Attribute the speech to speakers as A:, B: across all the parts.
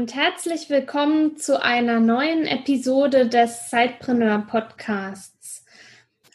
A: Und herzlich willkommen zu einer neuen Episode des Sidepreneur Podcasts.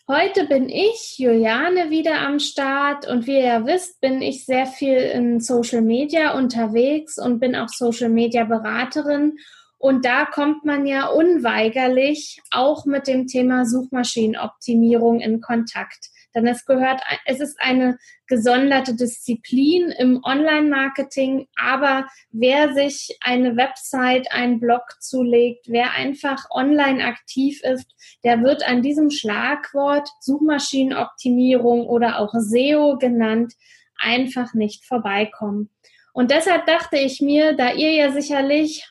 A: Heute bin ich, Juliane, wieder am Start und wie ihr wisst, bin ich sehr viel in Social Media unterwegs und bin auch Social Media Beraterin. Und da kommt man ja unweigerlich auch mit dem Thema Suchmaschinenoptimierung in Kontakt. Denn es gehört, es ist eine gesonderte Disziplin im Online-Marketing, aber wer sich eine Website, einen Blog zulegt, wer einfach online aktiv ist, der wird an diesem Schlagwort Suchmaschinenoptimierung oder auch SEO genannt, einfach nicht vorbeikommen. Und deshalb dachte ich mir, da ihr ja sicherlich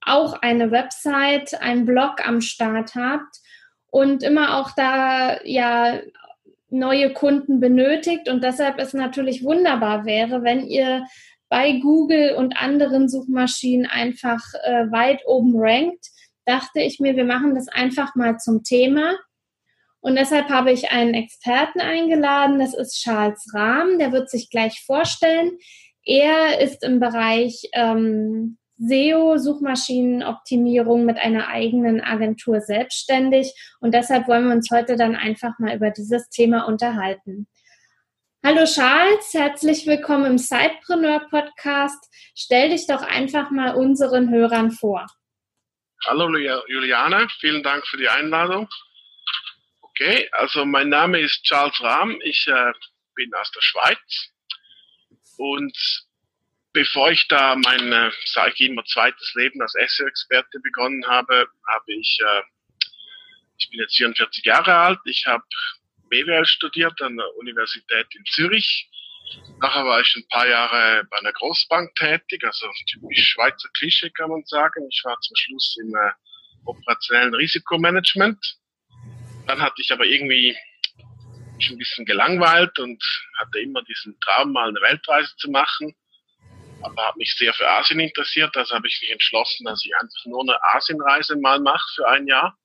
A: auch eine Website, einen Blog am Start habt und immer auch da ja neue Kunden benötigt und deshalb es natürlich wunderbar wäre, wenn ihr bei Google und anderen Suchmaschinen einfach äh, weit oben rankt, dachte ich mir, wir machen das einfach mal zum Thema. Und deshalb habe ich einen Experten eingeladen, das ist Charles Rahm, der wird sich gleich vorstellen. Er ist im Bereich ähm, SEO, Suchmaschinenoptimierung mit einer eigenen Agentur selbstständig. Und deshalb wollen wir uns heute dann einfach mal über dieses Thema unterhalten. Hallo Charles, herzlich willkommen im Sidepreneur Podcast. Stell dich doch einfach mal unseren Hörern vor.
B: Hallo Juliane, vielen Dank für die Einladung. Okay, also mein Name ist Charles Rahm, ich äh, bin aus der Schweiz und bevor ich da mein, äh, sage ich immer, zweites Leben als SEO-Experte begonnen habe, habe ich, äh, ich bin jetzt 44 Jahre alt, ich habe BWL studiert an der Universität in Zürich. Nachher war ich ein paar Jahre bei einer Großbank tätig, also typisch Schweizer Klischee kann man sagen. Ich war zum Schluss im äh, operationellen Risikomanagement. Dann hatte ich aber irgendwie mich ein bisschen gelangweilt und hatte immer diesen Traum, mal eine Weltreise zu machen aber habe mich sehr für Asien interessiert. Also habe ich mich entschlossen, dass ich einfach nur eine Asienreise mal mache für ein Jahr,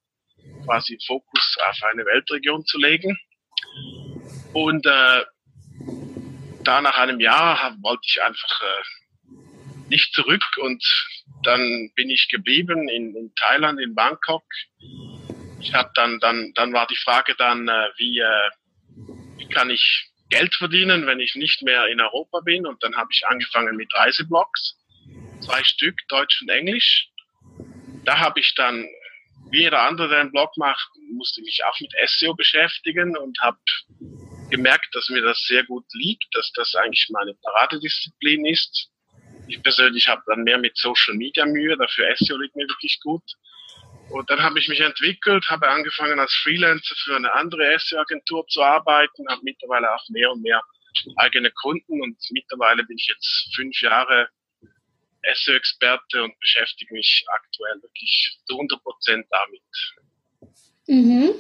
B: quasi Fokus auf eine Weltregion zu legen. Und äh, da nach einem Jahr hab, wollte ich einfach äh, nicht zurück und dann bin ich geblieben in, in Thailand, in Bangkok. Ich habe dann, dann, dann war die Frage dann, äh, wie, äh, wie kann ich Geld verdienen, wenn ich nicht mehr in Europa bin. Und dann habe ich angefangen mit Reiseblogs, zwei Stück, Deutsch und Englisch. Da habe ich dann, wie jeder andere, der einen Blog macht, musste mich auch mit SEO beschäftigen und habe gemerkt, dass mir das sehr gut liegt, dass das eigentlich meine Paradedisziplin ist. Ich persönlich habe dann mehr mit Social Media Mühe, dafür SEO liegt mir wirklich gut. Und dann habe ich mich entwickelt, habe angefangen als Freelancer für eine andere SEO-Agentur zu arbeiten, habe mittlerweile auch mehr und mehr eigene Kunden und mittlerweile bin ich jetzt fünf Jahre SEO-Experte und beschäftige mich aktuell wirklich zu 100 Prozent damit.
A: Mhm.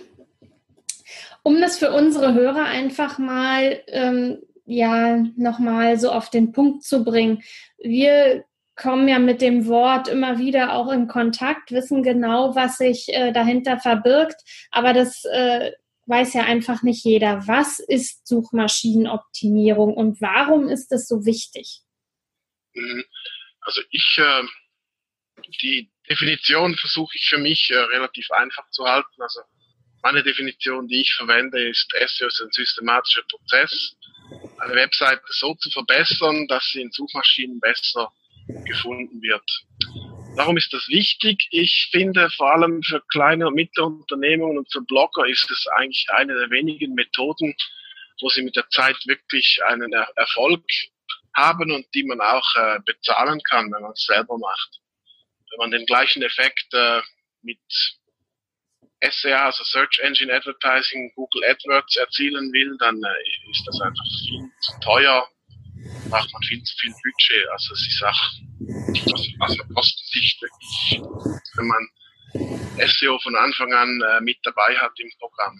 A: Um das für unsere Hörer einfach mal ähm, ja nochmal so auf den Punkt zu bringen. Wir kommen ja mit dem Wort immer wieder auch in Kontakt, wissen genau, was sich äh, dahinter verbirgt, aber das äh, weiß ja einfach nicht jeder. Was ist Suchmaschinenoptimierung und warum ist das so wichtig?
B: Mhm. Also ich, äh, die Definition versuche ich für mich äh, relativ einfach zu halten. Also meine Definition, die ich verwende, ist SEO ist ein systematischer Prozess, eine Webseite so zu verbessern, dass sie in Suchmaschinen besser gefunden wird. Warum ist das wichtig? Ich finde vor allem für kleine und mittlere Unternehmungen und für Blogger ist es eigentlich eine der wenigen Methoden, wo sie mit der Zeit wirklich einen er Erfolg haben und die man auch äh, bezahlen kann, wenn man es selber macht. Wenn man den gleichen Effekt äh, mit SEA, also Search Engine Advertising, Google AdWords erzielen will, dann äh, ist das einfach viel zu teuer braucht man viel zu viel Budget. Also es ist auch aus der Kostensicht wirklich, wenn man SEO von Anfang an äh, mit dabei hat im Programm.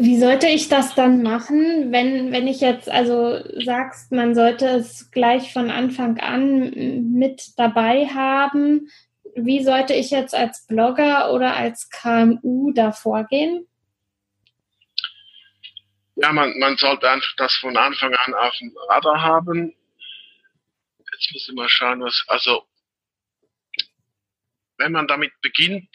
A: Wie sollte ich das dann machen, wenn, wenn ich jetzt also sagst, man sollte es gleich von Anfang an mit dabei haben? Wie sollte ich jetzt als Blogger oder als KMU da vorgehen?
B: Ja, man, man sollte einfach das von Anfang an auf dem Radar haben. Jetzt muss ich mal schauen, was, also, wenn man damit beginnt,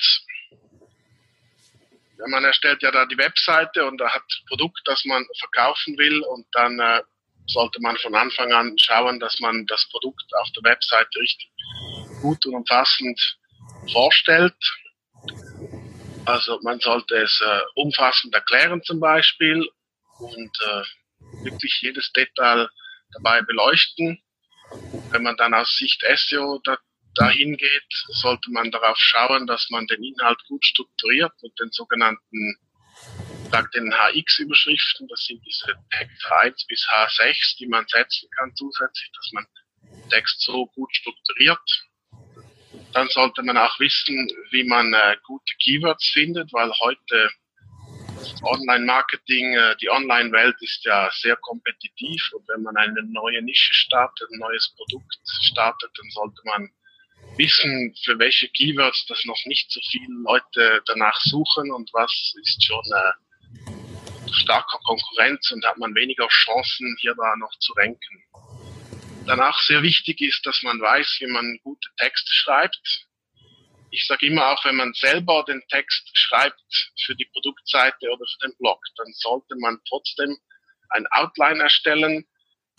B: man erstellt ja da die Webseite und da hat ein Produkt, das man verkaufen will und dann äh, sollte man von Anfang an schauen, dass man das Produkt auf der Webseite richtig gut und umfassend vorstellt. Also man sollte es äh, umfassend erklären zum Beispiel und äh, wirklich jedes Detail dabei beleuchten. Wenn man dann aus Sicht SEO da, dahin geht, sollte man darauf schauen, dass man den Inhalt gut strukturiert mit den sogenannten sag den HX-Überschriften, das sind diese Text 1 bis H6, die man setzen kann zusätzlich, dass man Text so gut strukturiert. Dann sollte man auch wissen, wie man äh, gute Keywords findet, weil heute Online-Marketing, äh, die Online-Welt ist ja sehr kompetitiv und wenn man eine neue Nische startet, ein neues Produkt startet, dann sollte man wissen, für welche Keywords das noch nicht so viele Leute danach suchen und was ist schon äh, starker Konkurrenz und hat man weniger Chancen, hier da noch zu ranken. Danach sehr wichtig ist, dass man weiß, wie man gute Texte schreibt. Ich sage immer auch, wenn man selber den Text schreibt für die Produktseite oder für den Blog, dann sollte man trotzdem ein Outline erstellen,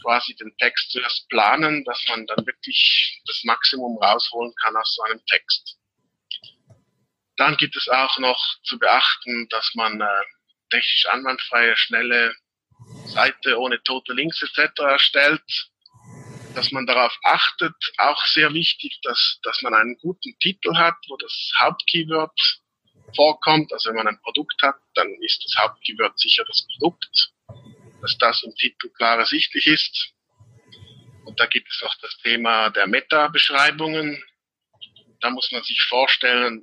B: quasi den Text zuerst planen, dass man dann wirklich das Maximum rausholen kann aus so einem Text. Dann gibt es auch noch zu beachten, dass man äh, technisch anwandfreie, schnelle Seite ohne tote Links etc. erstellt, dass man darauf achtet, auch sehr wichtig, dass, dass man einen guten Titel hat, wo das Hauptkeyword vorkommt. Also wenn man ein Produkt hat, dann ist das Hauptkeyword sicher das Produkt dass das im Titel klar ersichtlich ist. Und da gibt es auch das Thema der Meta-Beschreibungen. Da muss man sich vorstellen,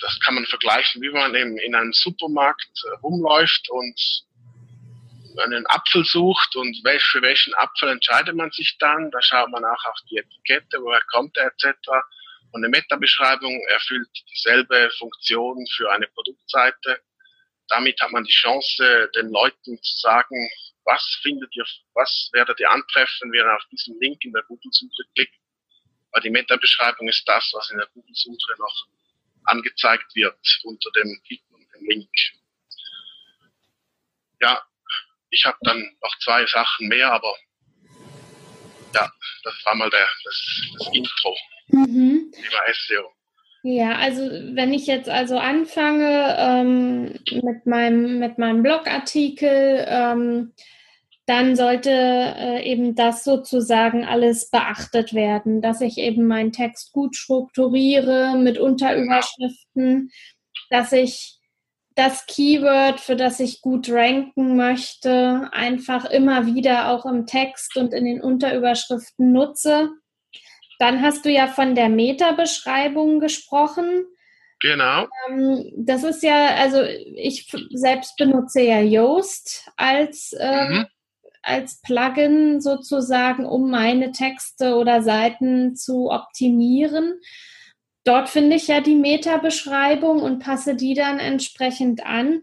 B: das kann man vergleichen, wie man eben in einem Supermarkt äh, rumläuft und einen Apfel sucht und für welchen Apfel entscheidet man sich dann. Da schaut man auch auf die Etikette, woher kommt er etc. Und eine Meta-Beschreibung erfüllt dieselbe Funktion für eine Produktseite. Damit hat man die Chance, den Leuten zu sagen, was findet ihr, was werdet ihr antreffen, wenn ihr auf diesen Link in der Google-Suche klickt. Weil die Meta-Beschreibung ist das, was in der Google-Suche noch angezeigt wird unter dem Link. Ja, ich habe dann noch zwei Sachen mehr, aber ja, das war mal der, das, das Intro. Mhm. Thema SEO.
A: Ja, also wenn ich jetzt also anfange ähm, mit, meinem, mit meinem Blogartikel, ähm, dann sollte äh, eben das sozusagen alles beachtet werden, dass ich eben meinen Text gut strukturiere mit Unterüberschriften, dass ich das Keyword, für das ich gut ranken möchte, einfach immer wieder auch im Text und in den Unterüberschriften nutze dann hast du ja von der Meta-Beschreibung gesprochen.
B: Genau.
A: Ähm, das ist ja, also ich selbst benutze ja Yoast als, äh, mhm. als Plugin sozusagen, um meine Texte oder Seiten zu optimieren. Dort finde ich ja die Meta-Beschreibung und passe die dann entsprechend an.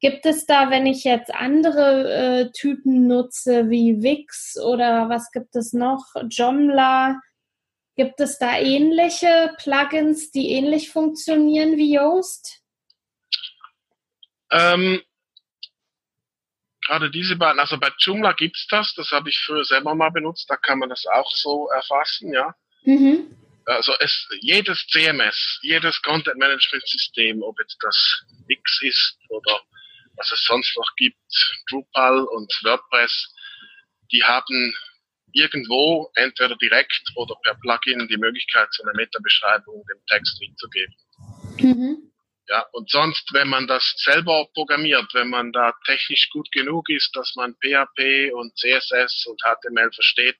A: Gibt es da, wenn ich jetzt andere äh, Typen nutze, wie Wix oder was gibt es noch, Joomla, Gibt es da ähnliche Plugins, die ähnlich funktionieren wie Yoast?
B: Ähm, gerade diese beiden, also bei Joomla gibt es das, das habe ich früher selber mal benutzt, da kann man das auch so erfassen, ja. Mhm. Also es, jedes CMS, jedes Content Management System, ob jetzt das Wix ist oder was es sonst noch gibt, Drupal und WordPress, die haben irgendwo entweder direkt oder per Plugin die Möglichkeit, so eine Meta-Beschreibung dem Text mitzugeben. Mhm. Ja, und sonst, wenn man das selber programmiert, wenn man da technisch gut genug ist, dass man PHP und CSS und HTML versteht,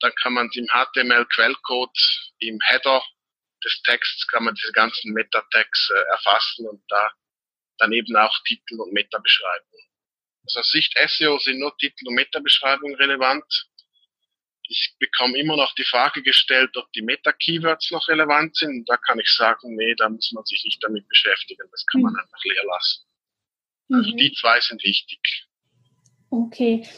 B: dann kann man es im HTML-Quellcode im Header des Texts kann man diese ganzen Metatext äh, erfassen und da daneben auch Titel und Metabeschreibung. Also aus Sicht SEO sind nur Titel und Metabeschreibung relevant. Ich bekomme immer noch die Frage gestellt, ob die Meta-Keywords noch relevant sind. Da kann ich sagen, nee, da muss man sich nicht damit beschäftigen. Das kann man mhm. einfach leer lassen. Also mhm. die zwei sind wichtig.
A: Okay.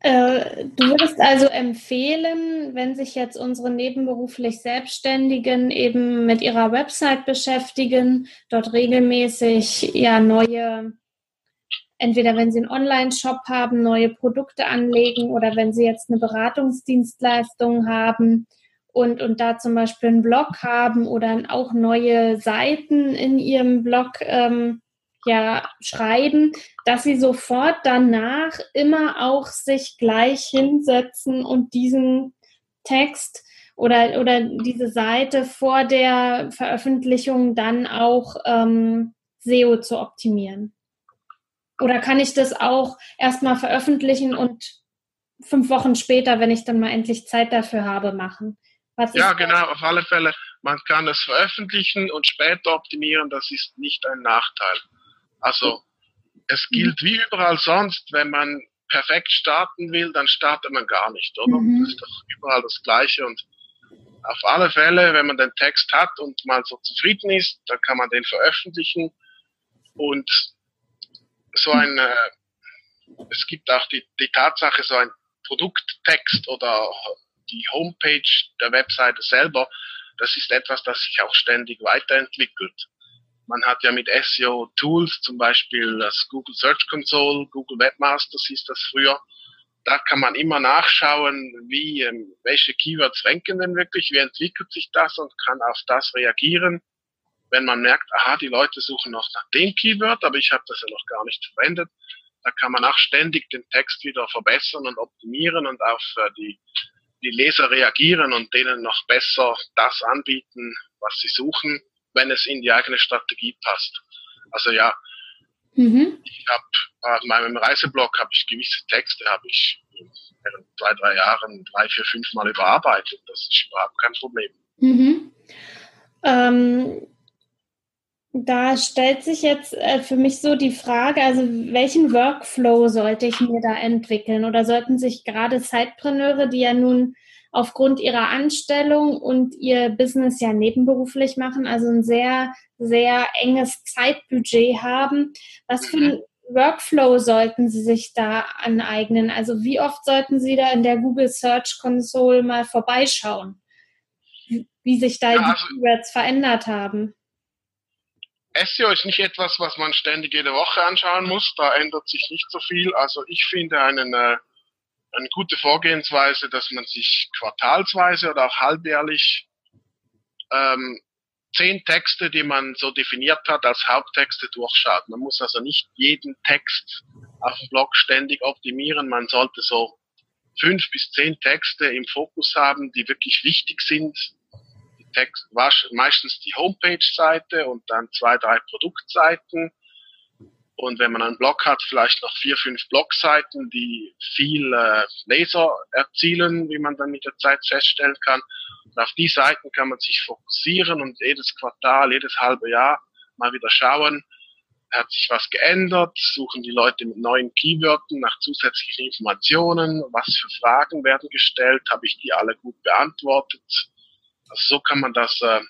A: Äh, du würdest also empfehlen, wenn sich jetzt unsere nebenberuflich Selbstständigen eben mit ihrer Website beschäftigen, dort regelmäßig ja neue, entweder wenn sie einen Online-Shop haben, neue Produkte anlegen oder wenn sie jetzt eine Beratungsdienstleistung haben und, und da zum Beispiel einen Blog haben oder auch neue Seiten in ihrem Blog ähm, ja schreiben, dass sie sofort danach immer auch sich gleich hinsetzen und diesen Text oder, oder diese Seite vor der Veröffentlichung dann auch ähm, SEO zu optimieren? Oder kann ich das auch erstmal veröffentlichen und fünf Wochen später, wenn ich dann mal endlich Zeit dafür habe, machen?
B: ja, genau, auf alle Fälle. Man kann es veröffentlichen und später optimieren, das ist nicht ein Nachteil. Also es mhm. gilt wie überall sonst, wenn man perfekt starten will, dann startet man gar nicht, oder? Mhm. Das ist doch überall das Gleiche und auf alle Fälle, wenn man den Text hat und mal so zufrieden ist, dann kann man den veröffentlichen und so mhm. ein, äh, es gibt auch die, die Tatsache, so ein Produkttext oder die Homepage der Webseite selber, das ist etwas, das sich auch ständig weiterentwickelt. Man hat ja mit SEO-Tools, zum Beispiel das Google Search Console, Google Webmasters hieß das früher. Da kann man immer nachschauen, wie, ähm, welche Keywords ranken denn wirklich, wie entwickelt sich das und kann auf das reagieren. Wenn man merkt, aha, die Leute suchen noch nach dem Keyword, aber ich habe das ja noch gar nicht verwendet, da kann man auch ständig den Text wieder verbessern und optimieren und auf äh, die, die Leser reagieren und denen noch besser das anbieten, was sie suchen wenn es in die eigene Strategie passt. Also ja, mhm. ich habe auf meinem Reiseblog habe ich gewisse Texte, habe ich während zwei, drei Jahren drei, vier, fünf Mal überarbeitet. Das ist überhaupt kein Problem.
A: Mhm. Ähm, da stellt sich jetzt äh, für mich so die Frage, also welchen Workflow sollte ich mir da entwickeln? Oder sollten sich gerade Zeitpreneure, die ja nun aufgrund ihrer Anstellung und ihr Business ja nebenberuflich machen, also ein sehr, sehr enges Zeitbudget haben. Was für ein Workflow sollten Sie sich da aneignen? Also wie oft sollten Sie da in der Google Search Console mal vorbeischauen, wie sich da ja, also, die Keywords verändert haben?
B: SEO ist nicht etwas, was man ständig jede Woche anschauen muss. Da ändert sich nicht so viel. Also ich finde einen äh, eine gute Vorgehensweise, dass man sich quartalsweise oder auch halbjährlich ähm, zehn Texte, die man so definiert hat, als Haupttexte durchschaut. Man muss also nicht jeden Text auf dem Blog ständig optimieren. Man sollte so fünf bis zehn Texte im Fokus haben, die wirklich wichtig sind. Die Text, meistens die Homepage-Seite und dann zwei, drei Produktseiten und wenn man einen Blog hat, vielleicht noch vier, fünf Blogseiten, die viel äh, Leser erzielen, wie man dann mit der Zeit feststellen kann. Und auf die Seiten kann man sich fokussieren und jedes Quartal, jedes halbe Jahr mal wieder schauen, hat sich was geändert, suchen die Leute mit neuen Keywörtern nach zusätzlichen Informationen, was für Fragen werden gestellt, habe ich die alle gut beantwortet. Also so kann man das äh,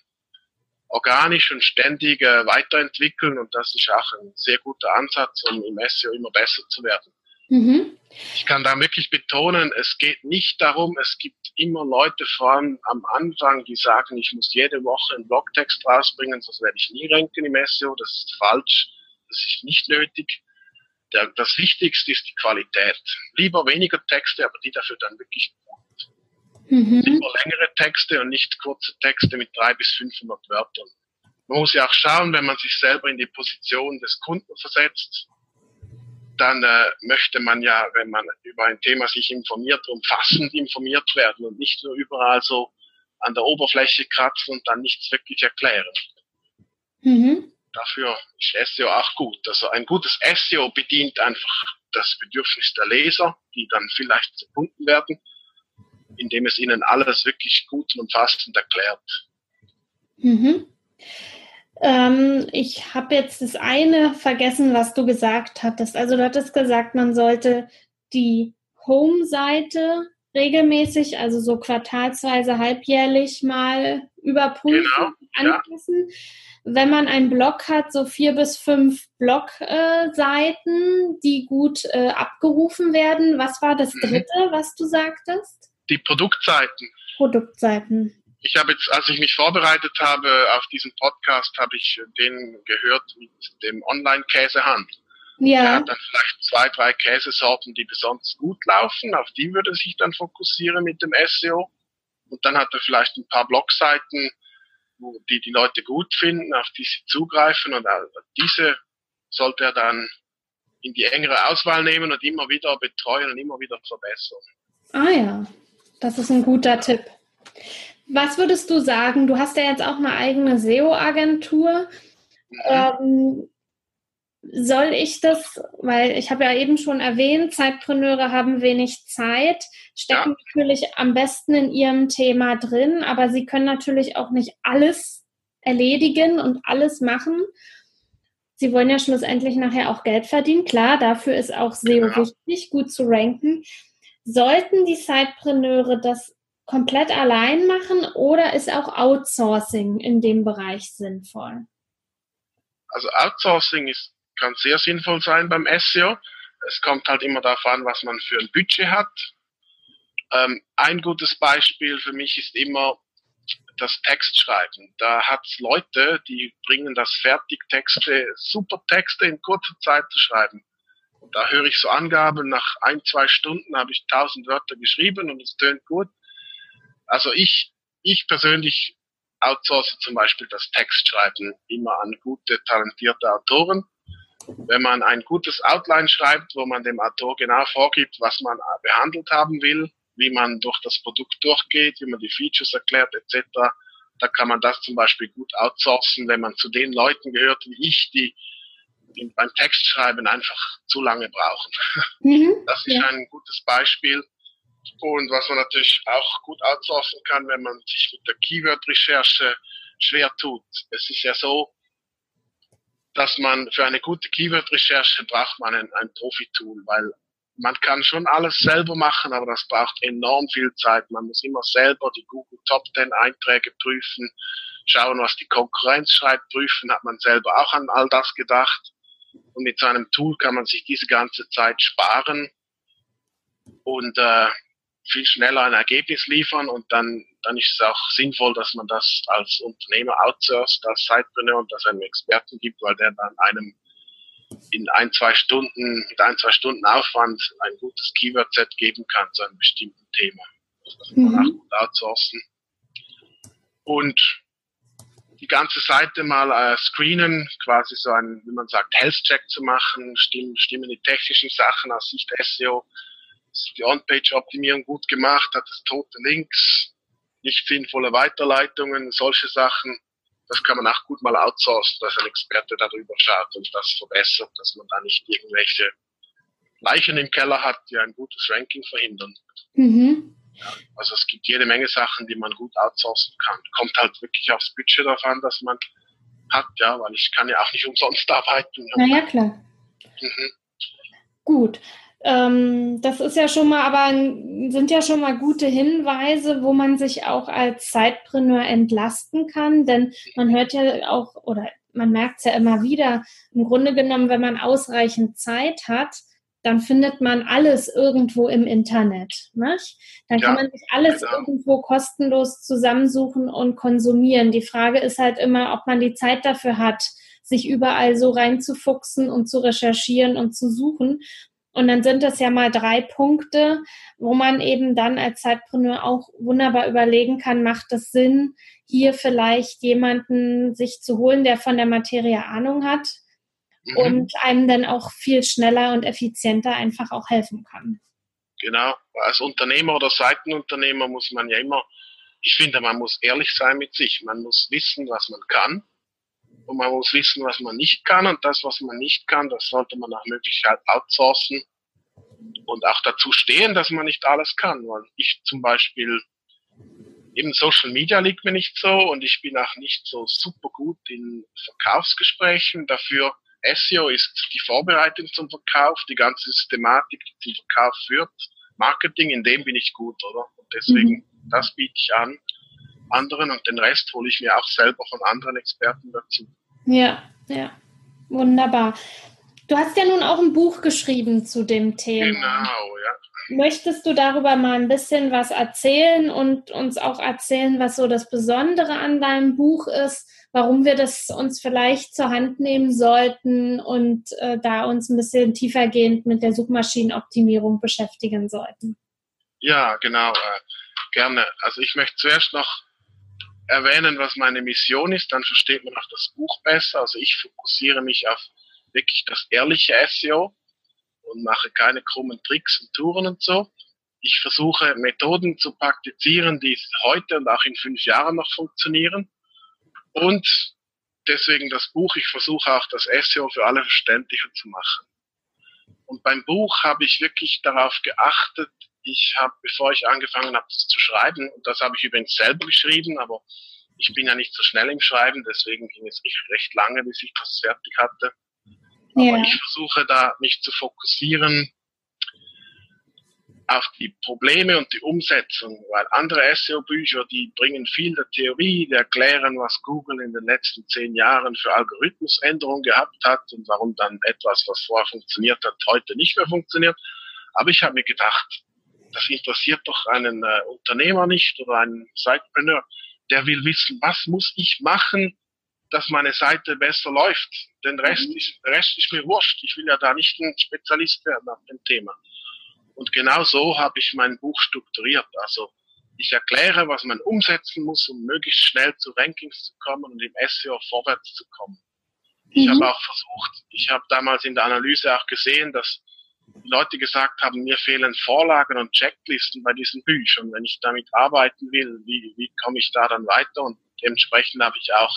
B: organisch und ständig äh, weiterentwickeln und das ist auch ein sehr guter Ansatz, um im SEO immer besser zu werden. Mhm. Ich kann da wirklich betonen, es geht nicht darum, es gibt immer Leute, vor allem am Anfang, die sagen, ich muss jede Woche einen Blogtext rausbringen, sonst werde ich nie ranken im SEO. Das ist falsch, das ist nicht nötig. Der, das Wichtigste ist die Qualität. Lieber weniger Texte, aber die dafür dann wirklich Mhm. Lieber längere Texte und nicht kurze Texte mit drei bis 500 Wörtern. Man muss ja auch schauen, wenn man sich selber in die Position des Kunden versetzt, dann äh, möchte man ja, wenn man über ein Thema sich informiert, umfassend informiert werden und nicht nur überall so an der Oberfläche kratzen und dann nichts wirklich erklären. Mhm. Dafür ist SEO auch gut. Also ein gutes SEO bedient einfach das Bedürfnis der Leser, die dann vielleicht zu Kunden werden indem es ihnen alles wirklich gut und umfassend erklärt.
A: Mhm. Ähm, ich habe jetzt das eine vergessen, was du gesagt hattest. Also du hattest gesagt, man sollte die Home-Seite regelmäßig, also so quartalsweise, halbjährlich mal überprüfen, genau, anpassen. Ja. Wenn man einen Blog hat, so vier bis fünf Blogseiten, äh, die gut äh, abgerufen werden. Was war das mhm. dritte, was du sagtest?
B: Die Produktseiten.
A: Produktseiten.
B: Ich habe jetzt, als ich mich vorbereitet habe auf diesen Podcast, habe ich den gehört mit dem Online-Käsehandel. Ja. Er hat dann vielleicht zwei, drei Käsesorten, die besonders gut laufen. Auf die würde er sich dann fokussieren mit dem SEO. Und dann hat er vielleicht ein paar Blogseiten, wo die die Leute gut finden, auf die sie zugreifen. Und diese sollte er dann in die engere Auswahl nehmen und immer wieder betreuen und immer wieder verbessern.
A: Ah ja, das ist ein guter Tipp. Was würdest du sagen? Du hast ja jetzt auch eine eigene SEO-Agentur. Ähm, soll ich das, weil ich habe ja eben schon erwähnt, Zeitpreneure haben wenig Zeit, stecken ja. natürlich am besten in ihrem Thema drin, aber sie können natürlich auch nicht alles erledigen und alles machen. Sie wollen ja schlussendlich nachher auch Geld verdienen. Klar, dafür ist auch SEO genau. wichtig, gut zu ranken. Sollten die Zeitpreneure das komplett allein machen oder ist auch Outsourcing in dem Bereich sinnvoll?
B: Also Outsourcing ist, kann sehr sinnvoll sein beim SEO. Es kommt halt immer darauf an, was man für ein Budget hat. Ähm, ein gutes Beispiel für mich ist immer das Textschreiben. Da hat es Leute, die bringen das fertig, Texte, super Texte in kurzer Zeit zu schreiben. Und da höre ich so Angaben, nach ein, zwei Stunden habe ich tausend Wörter geschrieben und es tönt gut. Also ich, ich persönlich outsource zum Beispiel das Textschreiben immer an gute, talentierte Autoren. Wenn man ein gutes Outline schreibt, wo man dem Autor genau vorgibt, was man behandelt haben will, wie man durch das Produkt durchgeht, wie man die Features erklärt etc., da kann man das zum Beispiel gut outsourcen, wenn man zu den Leuten gehört wie ich, die beim Textschreiben einfach zu lange brauchen. Mhm, das ist ja. ein gutes Beispiel. Und was man natürlich auch gut outsourcen kann, wenn man sich mit der Keyword-Recherche schwer tut. Es ist ja so, dass man für eine gute Keyword-Recherche braucht man ein, ein Profi-Tool, weil man kann schon alles selber machen, aber das braucht enorm viel Zeit. Man muss immer selber die Google Top 10 Einträge prüfen, schauen, was die Konkurrenz schreibt, prüfen, hat man selber auch an all das gedacht. Und mit so einem Tool kann man sich diese ganze Zeit sparen und äh, viel schneller ein Ergebnis liefern und dann, dann ist es auch sinnvoll, dass man das als Unternehmer outsourced, als Sidepreneur und das einem Experten gibt, weil der dann einem in ein, zwei Stunden, mit ein, zwei Stunden Aufwand ein gutes Keyword-Set geben kann zu einem bestimmten Thema. Das kann man mhm. auch gut outsourcen. Und die ganze Seite mal äh, screenen, quasi so ein, wie man sagt, Health-Check zu machen, stimmen, stimmen die technischen Sachen aus Sicht SEO, die On-Page-Optimierung gut gemacht, hat es tote Links, nicht sinnvolle Weiterleitungen, solche Sachen. Das kann man auch gut mal outsourcen, dass ein Experte darüber schaut und das verbessert, dass man da nicht irgendwelche Leichen im Keller hat, die ein gutes Ranking verhindern. Mhm. Ja, also es gibt jede Menge Sachen, die man gut outsourcen kann. Kommt halt wirklich aufs Budget darauf an, dass man hat, ja, weil ich kann ja auch nicht umsonst arbeiten.
A: Naja, klar. Mhm. Gut. Ähm, das ist ja schon mal, aber sind ja schon mal gute Hinweise, wo man sich auch als Zeitpreneur entlasten kann, denn man hört ja auch oder man merkt es ja immer wieder, im Grunde genommen, wenn man ausreichend Zeit hat, dann findet man alles irgendwo im Internet. Nicht? Dann ja, kann man sich alles genau. irgendwo kostenlos zusammensuchen und konsumieren. Die Frage ist halt immer, ob man die Zeit dafür hat, sich überall so reinzufuchsen und zu recherchieren und zu suchen. Und dann sind das ja mal drei Punkte, wo man eben dann als Zeitpreneur auch wunderbar überlegen kann, macht es Sinn, hier vielleicht jemanden sich zu holen, der von der Materie Ahnung hat mhm. und einem dann auch viel schneller und effizienter einfach auch helfen kann.
B: Genau, als Unternehmer oder Seitenunternehmer muss man ja immer, ich finde, man muss ehrlich sein mit sich. Man muss wissen, was man kann und man muss wissen, was man nicht kann. Und das, was man nicht kann, das sollte man nach Möglichkeit outsourcen und auch dazu stehen, dass man nicht alles kann. Weil ich zum Beispiel eben Social Media liegt mir nicht so und ich bin auch nicht so super gut in Verkaufsgesprächen. Dafür SEO ist die Vorbereitung zum Verkauf, die ganze Systematik, die zum Verkauf führt. Marketing, in dem bin ich gut, oder? Und deswegen, mhm. das biete ich an anderen und den Rest hole ich mir auch selber von anderen Experten dazu.
A: Ja, ja, wunderbar. Du hast ja nun auch ein Buch geschrieben zu dem Thema.
B: Genau, ja.
A: Möchtest du darüber mal ein bisschen was erzählen und uns auch erzählen, was so das Besondere an deinem Buch ist, warum wir das uns vielleicht zur Hand nehmen sollten und äh, da uns ein bisschen tiefergehend mit der Suchmaschinenoptimierung beschäftigen sollten?
B: Ja, genau, äh, gerne. Also ich möchte zuerst noch erwähnen, was meine Mission ist, dann versteht man auch das Buch besser. Also ich fokussiere mich auf wirklich das ehrliche SEO und mache keine krummen Tricks und Touren und so. Ich versuche Methoden zu praktizieren, die heute und auch in fünf Jahren noch funktionieren. Und deswegen das Buch, ich versuche auch das SEO für alle verständlicher zu machen. Und beim Buch habe ich wirklich darauf geachtet, ich habe, bevor ich angefangen habe zu schreiben, und das habe ich übrigens selber geschrieben, aber ich bin ja nicht so schnell im Schreiben, deswegen ging es recht lange, bis ich das fertig hatte. Aber ja. ich versuche da mich zu fokussieren auf die Probleme und die Umsetzung, weil andere SEO-Bücher, die bringen viel der Theorie, die erklären, was Google in den letzten zehn Jahren für Algorithmusänderungen gehabt hat und warum dann etwas, was vorher funktioniert hat, heute nicht mehr funktioniert. Aber ich habe mir gedacht, das interessiert doch einen äh, Unternehmer nicht oder einen Sidepreneur, der will wissen, was muss ich machen, dass meine Seite besser läuft. Den Rest, mhm. ist, Rest ist mir wurscht. Ich will ja da nicht ein Spezialist werden auf dem Thema. Und genau so habe ich mein Buch strukturiert. Also ich erkläre, was man umsetzen muss, um möglichst schnell zu Rankings zu kommen und im SEO vorwärts zu kommen. Ich mhm. habe auch versucht, ich habe damals in der Analyse auch gesehen, dass die Leute gesagt haben, mir fehlen Vorlagen und Checklisten bei diesen Büchern. Wenn ich damit arbeiten will, wie, wie komme ich da dann weiter? Und dementsprechend habe ich auch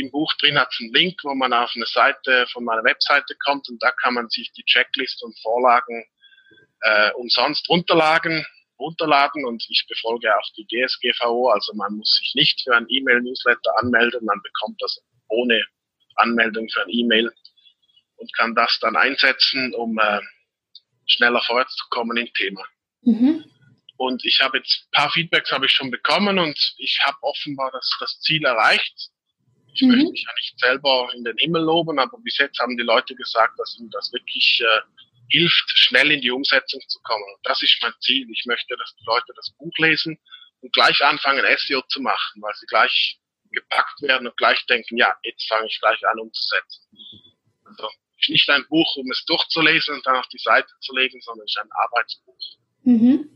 B: im Buch drin hat es einen Link, wo man auf eine Seite von meiner Webseite kommt und da kann man sich die Checklist und Vorlagen äh, umsonst runterladen, runterladen und ich befolge auch die DSGVO, also man muss sich nicht für ein E-Mail-Newsletter anmelden, man bekommt das ohne Anmeldung für ein E-Mail und kann das dann einsetzen, um äh, schneller vorwärts zu kommen im Thema. Mhm. Und ich habe jetzt ein paar Feedbacks habe ich schon bekommen und ich habe offenbar das, das Ziel erreicht. Ich mhm. möchte mich ja nicht selber in den Himmel loben, aber bis jetzt haben die Leute gesagt, dass ihnen das wirklich äh, hilft, schnell in die Umsetzung zu kommen. Und das ist mein Ziel. Ich möchte, dass die Leute das Buch lesen und gleich anfangen, SEO zu machen, weil sie gleich gepackt werden und gleich denken, ja, jetzt fange ich gleich an umzusetzen. Also ist nicht ein Buch, um es durchzulesen und dann auf die Seite zu legen, sondern es ist ein Arbeitsbuch. Mhm.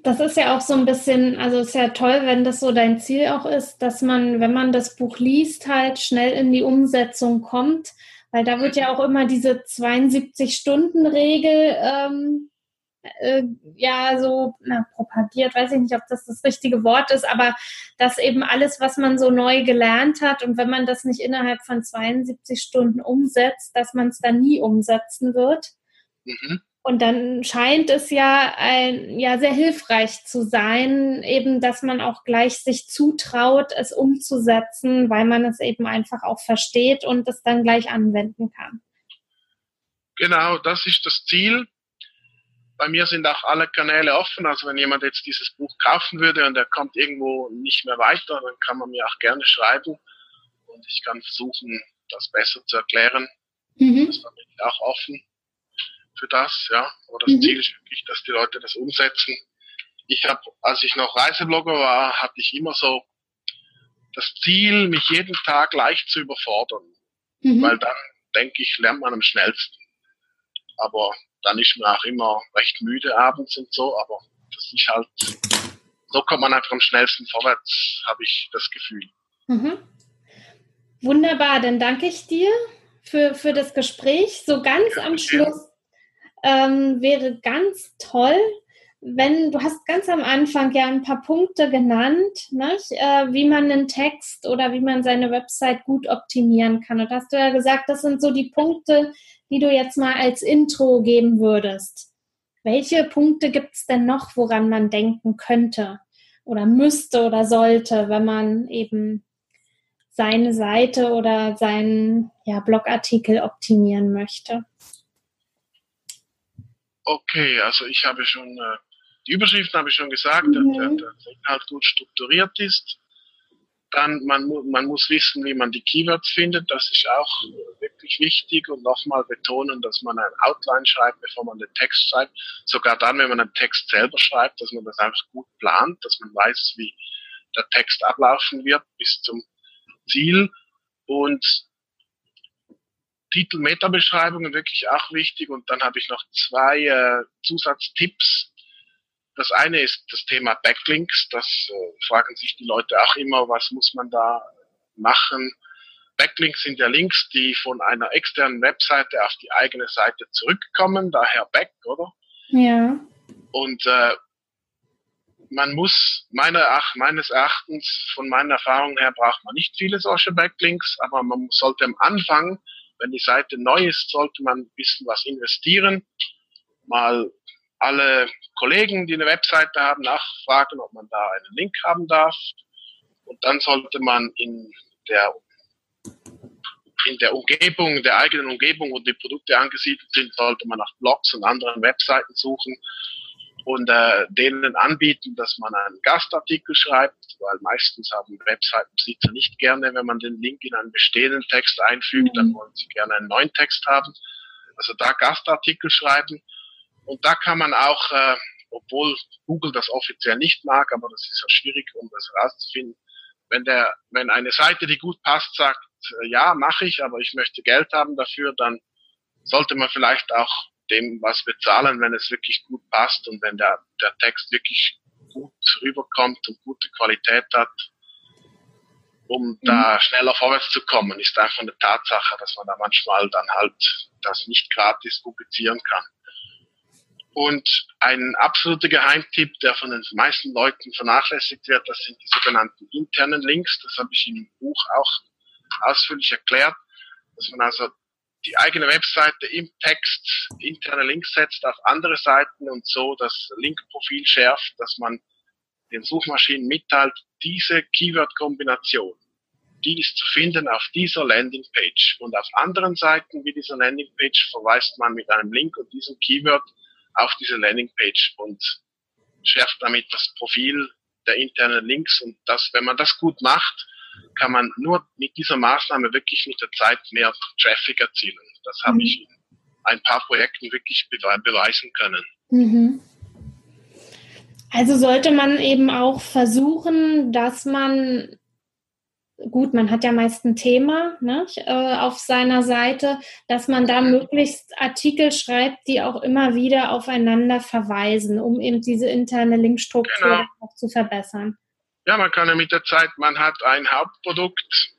A: Das ist ja auch so ein bisschen, also ist ja toll, wenn das so dein Ziel auch ist, dass man, wenn man das Buch liest, halt schnell in die Umsetzung kommt, weil da wird ja auch immer diese 72-Stunden-Regel ähm, äh, ja so na, propagiert, weiß ich nicht, ob das das richtige Wort ist, aber dass eben alles, was man so neu gelernt hat und wenn man das nicht innerhalb von 72 Stunden umsetzt, dass man es dann nie umsetzen wird. Mhm. Und dann scheint es ja ein, ja sehr hilfreich zu sein, eben, dass man auch gleich sich zutraut, es umzusetzen, weil man es eben einfach auch versteht und es dann gleich anwenden kann.
B: Genau, das ist das Ziel bei mir sind auch alle Kanäle offen. Also wenn jemand jetzt dieses Buch kaufen würde und er kommt irgendwo nicht mehr weiter, dann kann man mir auch gerne schreiben und ich kann versuchen, das besser zu erklären. Mhm. Das ich auch offen für das, ja. Aber das mhm. Ziel ist wirklich, dass die Leute das umsetzen. Ich habe, als ich noch Reiseblogger war, hatte ich immer so das Ziel, mich jeden Tag leicht zu überfordern. Mhm. Weil dann, denke ich, lernt man am schnellsten. Aber dann ist man auch immer recht müde abends und so, aber das ist halt, so kommt man einfach am schnellsten vorwärts, habe ich das Gefühl. Mhm.
A: Wunderbar, dann danke ich dir für, für das Gespräch. So ganz ja, am Schluss ähm, wäre ganz toll, wenn du hast ganz am Anfang ja ein paar Punkte genannt, äh, wie man einen Text oder wie man seine Website gut optimieren kann. Und hast du ja gesagt, das sind so die Punkte, die du jetzt mal als Intro geben würdest. Welche Punkte gibt es denn noch, woran man denken könnte? oder müsste oder sollte, wenn man eben seine Seite oder seinen ja, Blogartikel optimieren möchte?
B: Okay, also ich habe schon, äh, die Überschriften habe ich schon gesagt, mhm. dass der Inhalt gut strukturiert ist. Dann, man, man muss wissen, wie man die Keywords findet. Das ist auch wirklich wichtig und nochmal betonen, dass man ein Outline schreibt, bevor man den Text schreibt. Sogar dann, wenn man einen Text selber schreibt, dass man das einfach gut plant, dass man weiß, wie der Text ablaufen wird bis zum Ziel. Und Titel, Metabeschreibungen wirklich auch wichtig. Und dann habe ich noch zwei äh, Zusatztipps, das eine ist das Thema Backlinks. Das äh, fragen sich die Leute auch immer, was muss man da machen? Backlinks sind ja Links, die von einer externen Webseite auf die eigene Seite zurückkommen, daher Back, oder?
A: Ja.
B: Und äh, man muss meiner, ach, meines Erachtens, von meiner Erfahrung her, braucht man nicht viele solche Backlinks, aber man sollte am Anfang, wenn die Seite neu ist, sollte man ein bisschen was investieren, mal alle Kollegen, die eine Webseite haben, nachfragen, ob man da einen Link haben darf. Und dann sollte man in der, in der Umgebung, der eigenen Umgebung, wo die Produkte angesiedelt sind, sollte man nach Blogs und anderen Webseiten suchen und äh, denen anbieten, dass man einen Gastartikel schreibt, weil meistens haben Webseitenbesitzer nicht gerne, wenn man den Link in einen bestehenden Text einfügt, dann mhm. wollen sie gerne einen neuen Text haben. Also da Gastartikel schreiben und da kann man auch, äh, obwohl Google das offiziell nicht mag, aber das ist ja schwierig, um das herauszufinden, wenn der, wenn eine Seite, die gut passt, sagt, äh, ja, mache ich, aber ich möchte Geld haben dafür, dann sollte man vielleicht auch dem was bezahlen, wenn es wirklich gut passt und wenn der, der Text wirklich gut rüberkommt und gute Qualität hat, um mhm. da schneller vorwärts zu kommen, ist einfach eine Tatsache, dass man da manchmal dann halt das nicht gratis publizieren kann. Und ein absoluter Geheimtipp, der von den meisten Leuten vernachlässigt wird, das sind die sogenannten internen Links. Das habe ich im Buch auch ausführlich erklärt, dass man also die eigene Webseite im Text interne Links setzt auf andere Seiten und so das Linkprofil schärft, dass man den Suchmaschinen mitteilt, diese Keyword-Kombination, die ist zu finden auf dieser Landingpage. Und auf anderen Seiten wie dieser Landingpage verweist man mit einem Link und diesem Keyword auf diese Landingpage und schärft damit das Profil der internen Links. Und das, wenn man das gut macht, kann man nur mit dieser Maßnahme wirklich mit der Zeit mehr Traffic erzielen. Das mhm. habe ich in ein paar Projekten wirklich beweisen können.
A: Mhm. Also sollte man eben auch versuchen, dass man gut, man hat ja meist ein Thema ne, äh, auf seiner Seite, dass man da möglichst Artikel schreibt, die auch immer wieder aufeinander verweisen, um eben diese interne Linkstruktur genau. auch zu verbessern.
B: Ja, man kann ja mit der Zeit, man hat ein Hauptprodukt,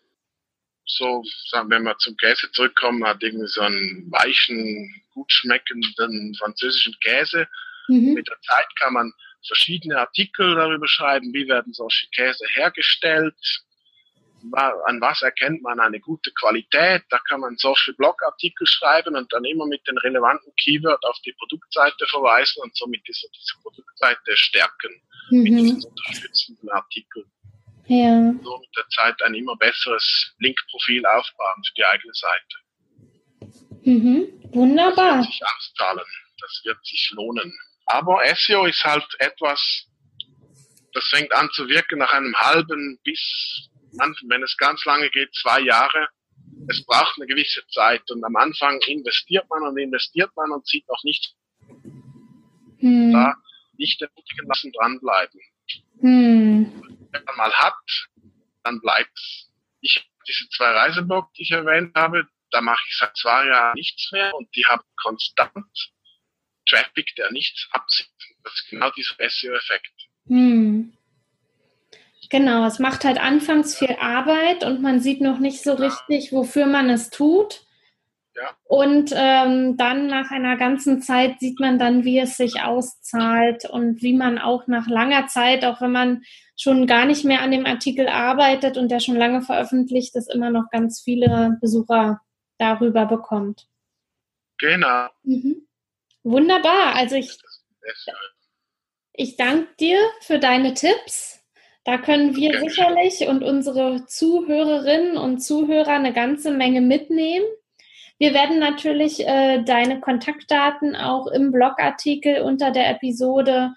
B: so, wenn wir zum Käse zurückkommen, hat irgendwie so einen weichen, gut schmeckenden französischen Käse. Mhm. Mit der Zeit kann man verschiedene Artikel darüber schreiben, wie werden solche Käse hergestellt, an was erkennt man eine gute Qualität. Da kann man solche Blogartikel schreiben und dann immer mit den relevanten Keyword auf die Produktseite verweisen und somit diese, diese Produktseite stärken mhm. mit diesen unterstützenden Artikeln. Ja. So mit der Zeit ein immer besseres Linkprofil aufbauen für die eigene Seite.
A: Mhm. Wunderbar.
B: Das wird sich auszahlen. Das wird sich lohnen. Aber SEO ist halt etwas, das fängt an zu wirken nach einem halben bis wenn es ganz lange geht, zwei Jahre. Es braucht eine gewisse Zeit und am Anfang investiert man und investiert man und sieht noch nicht. Hm. Da nicht ermutigen lassen, dranbleiben. Hm. Wenn man mal hat, dann bleibt's. Ich diese zwei Reiseblogs, die ich erwähnt habe, da mache ich seit zwei Jahren nichts mehr und die haben konstant Traffic, der nichts abzieht. Das ist genau dieser SEO-Effekt. Hm.
A: Genau, es macht halt anfangs viel Arbeit und man sieht noch nicht so richtig, wofür man es tut. Ja. Und ähm, dann nach einer ganzen Zeit sieht man dann, wie es sich auszahlt und wie man auch nach langer Zeit, auch wenn man schon gar nicht mehr an dem Artikel arbeitet und der schon lange veröffentlicht ist, immer noch ganz viele Besucher darüber bekommt.
B: Genau.
A: Mhm. Wunderbar. Also ich Ich danke dir für deine Tipps. Da können wir sicherlich und unsere Zuhörerinnen und Zuhörer eine ganze Menge mitnehmen. Wir werden natürlich äh, deine Kontaktdaten auch im Blogartikel unter der Episode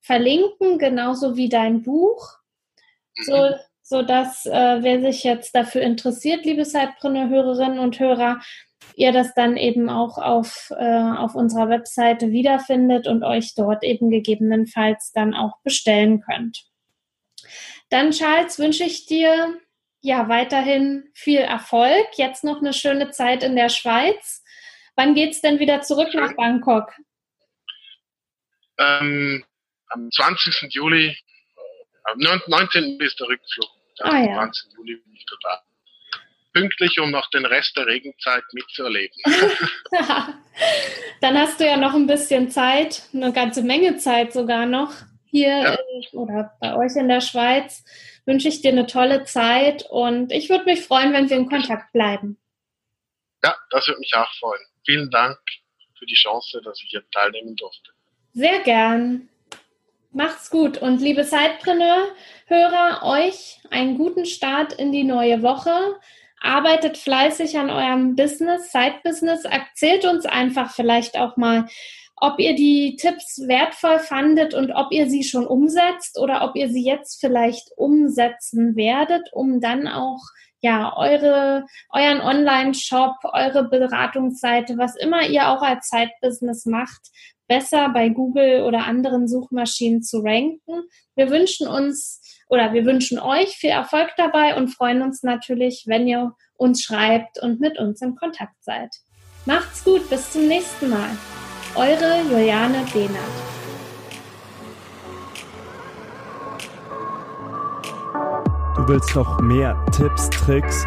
A: verlinken, genauso wie dein Buch, so, mhm. so dass äh, wer sich jetzt dafür interessiert, liebe Sidepreneur-Hörerinnen und Hörer, ihr das dann eben auch auf, äh, auf unserer Webseite wiederfindet und euch dort eben gegebenenfalls dann auch bestellen könnt. Dann, Charles, wünsche ich dir ja weiterhin viel Erfolg. Jetzt noch eine schöne Zeit in der Schweiz. Wann geht es denn wieder zurück nach Bangkok?
B: Ähm, am 20. Juli, am 19. ist der Rückflug.
A: Am ah, ja.
B: 20. Juli bin ich da. Pünktlich, um noch den Rest der Regenzeit mitzuerleben.
A: Dann hast du ja noch ein bisschen Zeit, eine ganze Menge Zeit sogar noch hier ja. in, oder bei euch in der Schweiz. Wünsche ich dir eine tolle Zeit und ich würde mich freuen, wenn wir in Kontakt bleiben.
B: Ja, das würde mich auch freuen. Vielen Dank für die Chance, dass ich hier teilnehmen durfte.
A: Sehr gern. Macht's gut und liebe Sidepreneur-Hörer, euch einen guten Start in die neue Woche. Arbeitet fleißig an eurem Business, Side-Business. Erzählt uns einfach vielleicht auch mal, ob ihr die Tipps wertvoll fandet und ob ihr sie schon umsetzt oder ob ihr sie jetzt vielleicht umsetzen werdet, um dann auch ja, eure, euren Online-Shop, eure Beratungsseite, was immer ihr auch als Zeitbusiness macht, besser bei Google oder anderen Suchmaschinen zu ranken. Wir wünschen uns oder wir wünschen euch viel Erfolg dabei und freuen uns natürlich, wenn ihr uns schreibt und mit uns in Kontakt seid. Macht's gut, bis zum nächsten Mal. Eure Juliane Behnert.
C: Du willst noch mehr Tipps, Tricks